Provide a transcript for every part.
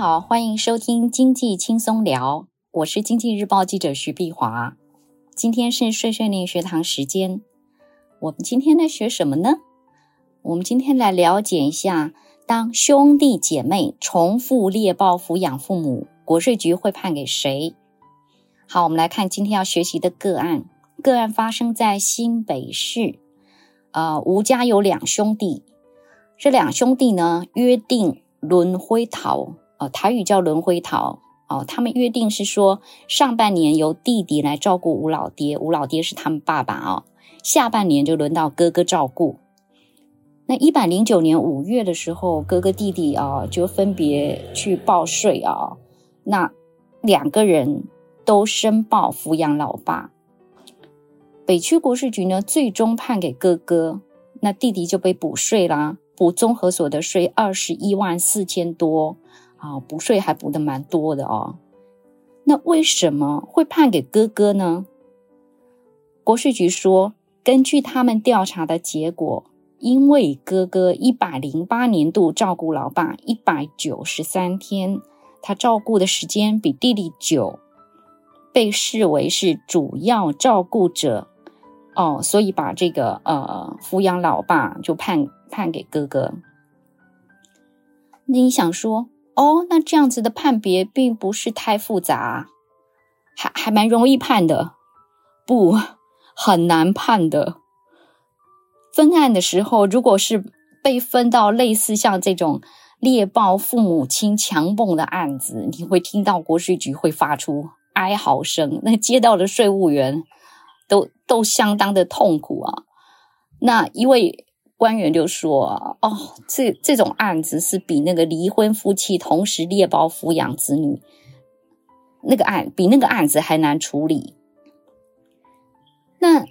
好，欢迎收听《经济轻松聊》，我是经济日报记者徐碧华。今天是碎碎念学堂时间，我们今天来学什么呢？我们今天来了解一下，当兄弟姐妹重复猎豹抚养父母，国税局会判给谁？好，我们来看今天要学习的个案。个案发生在新北市，呃，吴家有两兄弟，这两兄弟呢约定轮回逃。哦，台语叫轮回桃。哦，他们约定是说，上半年由弟弟来照顾吴老爹，吴老爹是他们爸爸哦，下半年就轮到哥哥照顾。那一百零九年五月的时候，哥哥弟弟啊就分别去报税啊，那两个人都申报抚养老爸。北区国税局呢，最终判给哥哥，那弟弟就被补税啦，补综合所得税二十一万四千多。啊，补税还补的蛮多的哦。那为什么会判给哥哥呢？国税局说，根据他们调查的结果，因为哥哥一百零八年度照顾老爸一百九十三天，他照顾的时间比弟弟久，被视为是主要照顾者哦，所以把这个呃抚养老爸就判判给哥哥。那你想说？哦，那这样子的判别并不是太复杂，还还蛮容易判的，不，很难判的。分案的时候，如果是被分到类似像这种猎豹父母亲强蹦的案子，你会听到国税局会发出哀嚎声，那接到的税务员都都相当的痛苦啊。那因为。官员就说：“哦，这这种案子是比那个离婚夫妻同时猎豹抚养子女那个案，比那个案子还难处理。那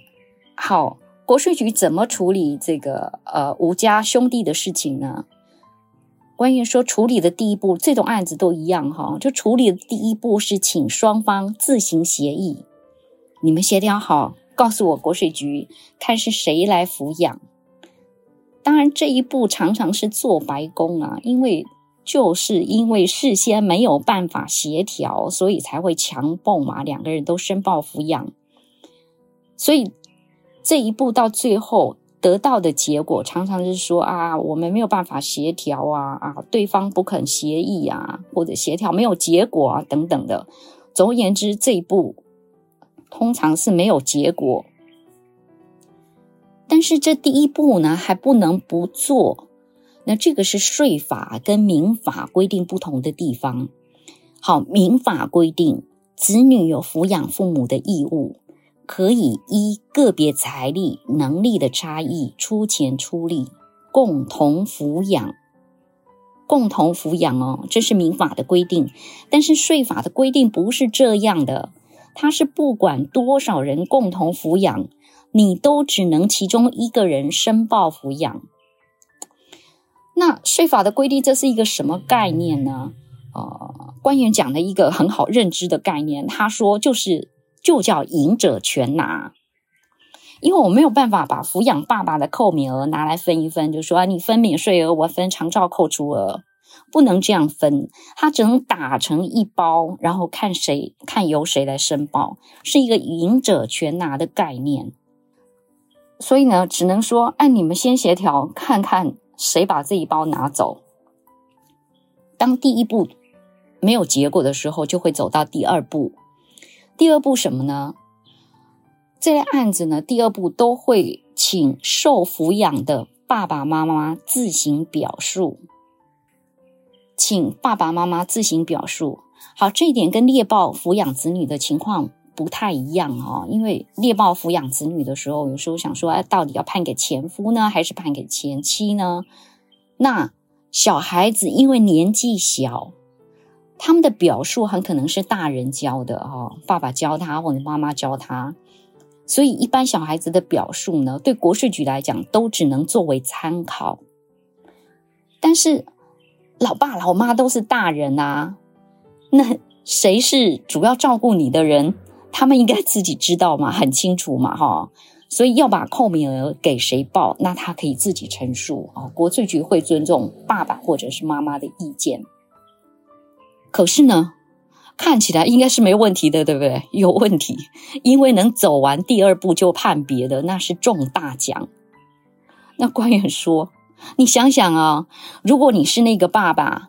好，国税局怎么处理这个呃吴家兄弟的事情呢？官员说，处理的第一步，这种案子都一样哈，就处理的第一步是请双方自行协议，你们协调好，告诉我国税局，看是谁来抚养。”当然，这一步常常是做白工啊，因为就是因为事先没有办法协调，所以才会强蹦嘛，两个人都申报抚养，所以这一步到最后得到的结果，常常是说啊，我们没有办法协调啊，啊，对方不肯协议啊，或者协调没有结果啊，等等的。总而言之，这一步通常是没有结果。但是这第一步呢，还不能不做。那这个是税法跟民法规定不同的地方。好，民法规定，子女有抚养父母的义务，可以依个别财力能力的差异出钱出力，共同抚养。共同抚养哦，这是民法的规定。但是税法的规定不是这样的，它是不管多少人共同抚养。你都只能其中一个人申报抚养，那税法的规定这是一个什么概念呢？呃，官员讲了一个很好认知的概念，他说就是就叫赢者全拿，因为我没有办法把抚养爸爸的扣免额拿来分一分，就说，你分免税额，我分长照扣除额，不能这样分，他只能打成一包，然后看谁看由谁来申报，是一个赢者全拿的概念。所以呢，只能说，哎，你们先协调，看看谁把这一包拿走。当第一步没有结果的时候，就会走到第二步。第二步什么呢？这类案子呢，第二步都会请受抚养的爸爸妈妈自行表述，请爸爸妈妈自行表述。好，这一点跟猎豹抚养子女的情况。不太一样哦，因为猎豹抚养子女的时候，有时候想说，哎，到底要判给前夫呢，还是判给前妻呢？那小孩子因为年纪小，他们的表述很可能是大人教的哦，爸爸教他或者妈妈教他，所以一般小孩子的表述呢，对国税局来讲都只能作为参考。但是老爸老妈都是大人啊，那谁是主要照顾你的人？他们应该自己知道嘛，很清楚嘛，哈，所以要把扣名额给谁报，那他可以自己陈述啊。国税局会尊重爸爸或者是妈妈的意见。可是呢，看起来应该是没问题的，对不对？有问题，因为能走完第二步就判别的，那是中大奖。那官员说：“你想想啊，如果你是那个爸爸，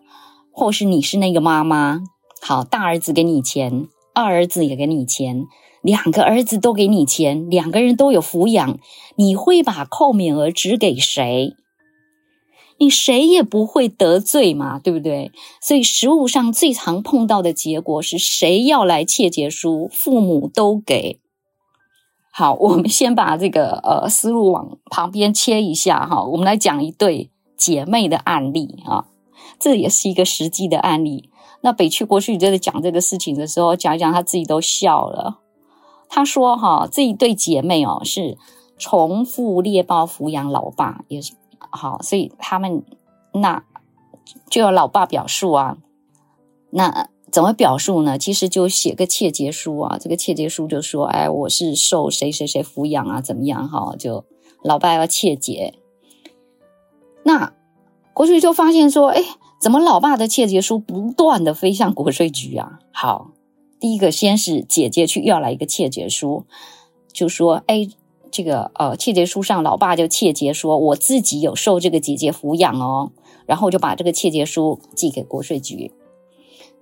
或是你是那个妈妈，好，大儿子给你钱，二儿子也给你钱，两个儿子都给你钱，两个人都有抚养，你会把扣免额指给谁？”你谁也不会得罪嘛，对不对？所以实务上最常碰到的结果是谁要来切结书，父母都给。好，我们先把这个呃思路往旁边切一下哈，我们来讲一对姐妹的案例啊，这也是一个实际的案例。那北区国税局在讲这个事情的时候，讲一讲他自己都笑了。他说哈，这一对姐妹哦是重复猎豹抚养老爸，也是。好，所以他们那就要老爸表述啊。那怎么表述呢？其实就写个切结书啊。这个切结书就说：“哎，我是受谁谁谁抚养啊，怎么样？”哈，就老爸要切结。那国税就发现说：“哎，怎么老爸的窃结书不断的飞向国税局啊？”好，第一个先是姐姐去要来一个窃结书，就说：“哎。”这个呃，窃结书上，老爸就窃结说，我自己有受这个姐姐抚养哦，然后就把这个窃结书寄给国税局。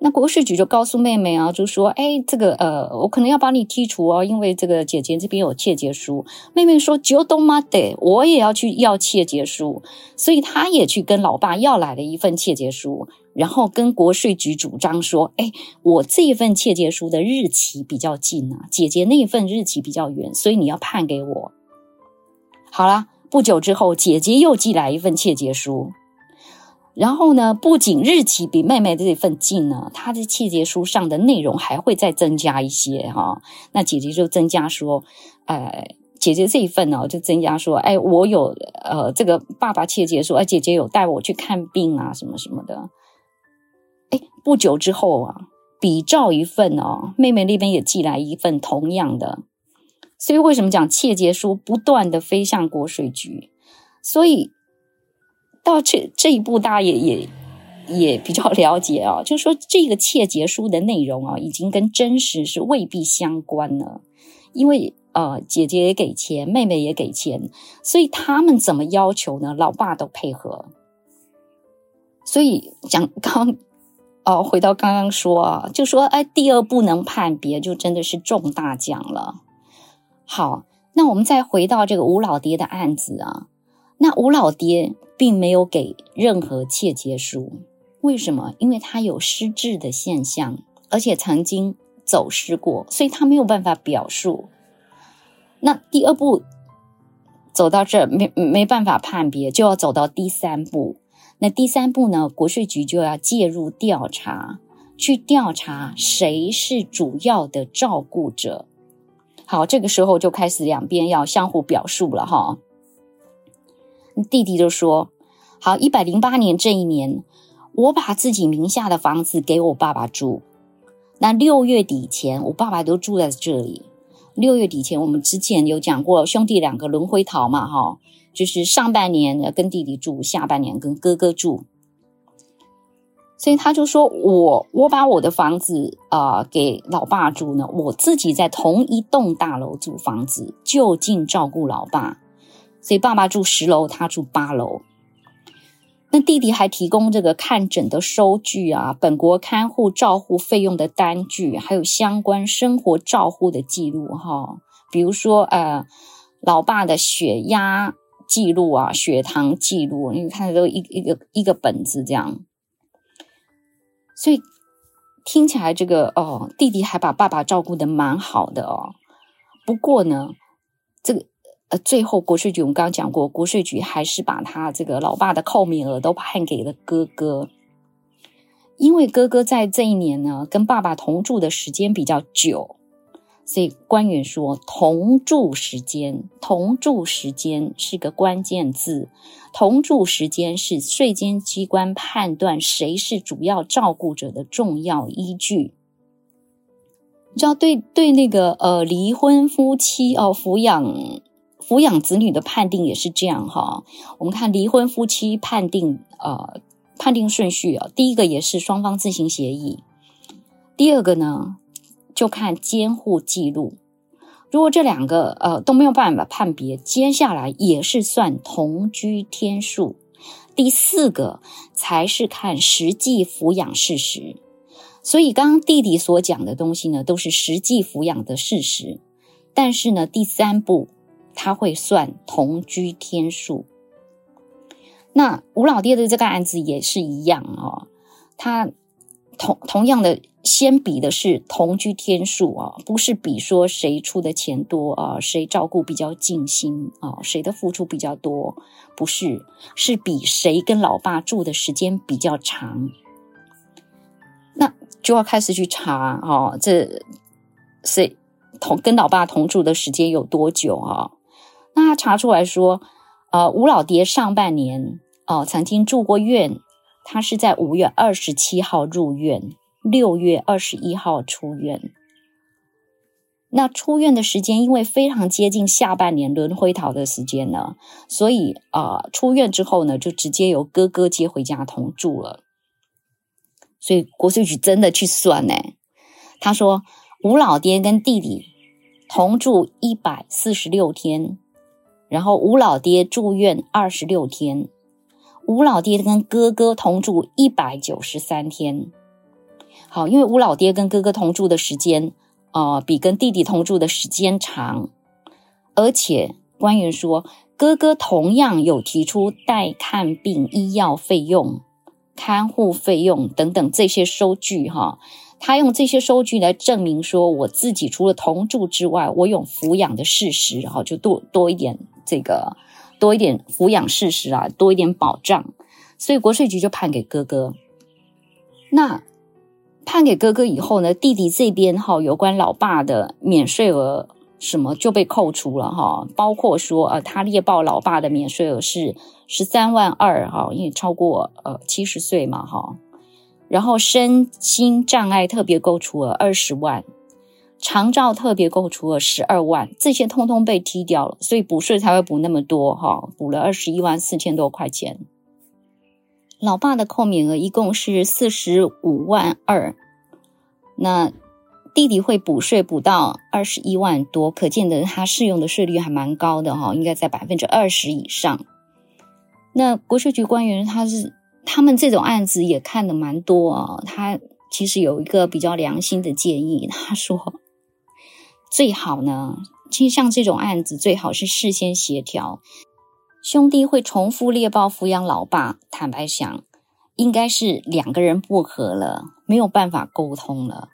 那国税局就告诉妹妹啊，就说，哎，这个呃，我可能要把你剔除哦，因为这个姐姐这边有窃结书。妹妹说，就都妈的，我也要去要窃结书，所以她也去跟老爸要来了一份窃结书，然后跟国税局主张说，哎，我这一份窃结书的日期比较近啊，姐姐那份日期比较远，所以你要判给我。好了，不久之后，姐姐又寄来一份窃结书。然后呢，不仅日期比妹妹这份近呢，她的切结书上的内容还会再增加一些哈。那姐姐就增加说，呃，姐姐这一份呢，就增加说，哎，我有呃这个爸爸切结书，哎，姐姐有带我去看病啊，什么什么的。哎，不久之后啊，比照一份哦，妹妹那边也寄来一份同样的。所以为什么讲切结书不断的飞向国税局？所以。到这这一步，大家也也也比较了解啊，就是说这个切结书的内容啊，已经跟真实是未必相关了。因为呃，姐姐也给钱，妹妹也给钱，所以他们怎么要求呢？老爸都配合。所以讲刚哦，回到刚刚说啊，就说哎，第二步能判别，就真的是中大奖了。好，那我们再回到这个吴老爹的案子啊，那吴老爹。并没有给任何切结书，为什么？因为他有失智的现象，而且曾经走失过，所以他没有办法表述。那第二步走到这儿没没办法判别，就要走到第三步。那第三步呢？国税局就要介入调查，去调查谁是主要的照顾者。好，这个时候就开始两边要相互表述了哈。弟弟就说：“好，一百零八年这一年，我把自己名下的房子给我爸爸住。那六月底前，我爸爸都住在这里。六月底前，我们之前有讲过，兄弟两个轮回逃嘛，哈，就是上半年跟弟弟住，下半年跟哥哥住。所以他就说我，我把我的房子啊、给老爸住呢，我自己在同一栋大楼租房子，就近照顾老爸。”所以爸爸住十楼，他住八楼。那弟弟还提供这个看诊的收据啊，本国看护照护费用的单据，还有相关生活照护的记录哈。比如说呃，老爸的血压记录啊，血糖记录，你看都一一个一个本子这样。所以听起来这个哦，弟弟还把爸爸照顾的蛮好的哦。不过呢，这个。呃，最后国税局我们刚刚讲过，国税局还是把他这个老爸的扣免额都判给了哥哥，因为哥哥在这一年呢跟爸爸同住的时间比较久，所以官员说同住时间，同住时间是个关键字，同住时间是税监机关判断谁是主要照顾者的重要依据。你知道，对对那个呃离婚夫妻哦抚养。抚养子女的判定也是这样哈，我们看离婚夫妻判定呃判定顺序啊，第一个也是双方自行协议，第二个呢，就看监护记录。如果这两个呃都没有办法判别，接下来也是算同居天数。第四个才是看实际抚养事实。所以刚刚弟弟所讲的东西呢，都是实际抚养的事实。但是呢，第三步他会算同居天数。那吴老爹的这个案子也是一样哦，他同同样的先比的是同居天数啊，不是比说谁出的钱多啊，谁照顾比较尽心啊，谁的付出比较多，不是，是比谁跟老爸住的时间比较长。那就要开始去查哦，这谁同跟老爸同住的时间有多久啊？查出来说。呃，吴老爹上半年哦、曾经住过院。他是在五月二十七号入院，六月二十一号出院。那出院的时间因为非常接近下半年轮回逃的时间呢，所以啊、出院之后呢，就直接由哥哥接回家同住了。所以国税局真的去算呢，他说吴老爹跟弟弟同住一百四十六天。然后吴老爹住院二十六天，吴老爹跟哥哥同住一百九十三天。好，因为吴老爹跟哥哥同住的时间，呃，比跟弟弟同住的时间长，而且官员说，哥哥同样有提出带看病医药费用、看护费用等等这些收据，哈。他用这些收据来证明说，我自己除了同住之外，我有抚养的事实，哈，就多多一点这个，多一点抚养事实啊，多一点保障，所以国税局就判给哥哥。那判给哥哥以后呢，弟弟这边哈，有关老爸的免税额什么就被扣除了哈，包括说呃，他列报老爸的免税额是十三万二哈，因为超过呃七十岁嘛哈。然后身心障碍特别扣除额二十万，长照特别扣除额十二万，这些通通被踢掉了，所以补税才会补那么多哈，补了二十一万四千多块钱。老爸的扣免额一共是四十五万二，那弟弟会补税补到二十一万多，可见的他适用的税率还蛮高的哈，应该在百分之二十以上。那国税局官员他是。他们这种案子也看的蛮多啊。他其实有一个比较良心的建议，他说最好呢，其实像这种案子最好是事先协调。兄弟会重复猎豹抚养老爸，坦白讲，应该是两个人不和了，没有办法沟通了，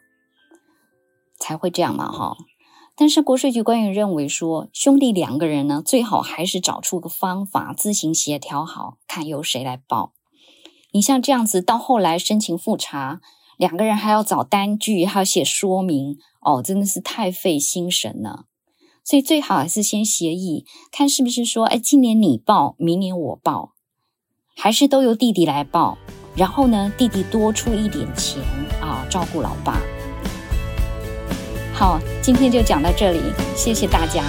才会这样嘛，哈。但是国税局官员认为说，兄弟两个人呢，最好还是找出个方法自行协调好，看由谁来报。你像这样子，到后来申请复查，两个人还要找单据，还要写说明，哦，真的是太费心神了。所以最好还是先协议，看是不是说，哎，今年你报，明年我报，还是都由弟弟来报，然后呢，弟弟多出一点钱啊，照顾老爸。好，今天就讲到这里，谢谢大家。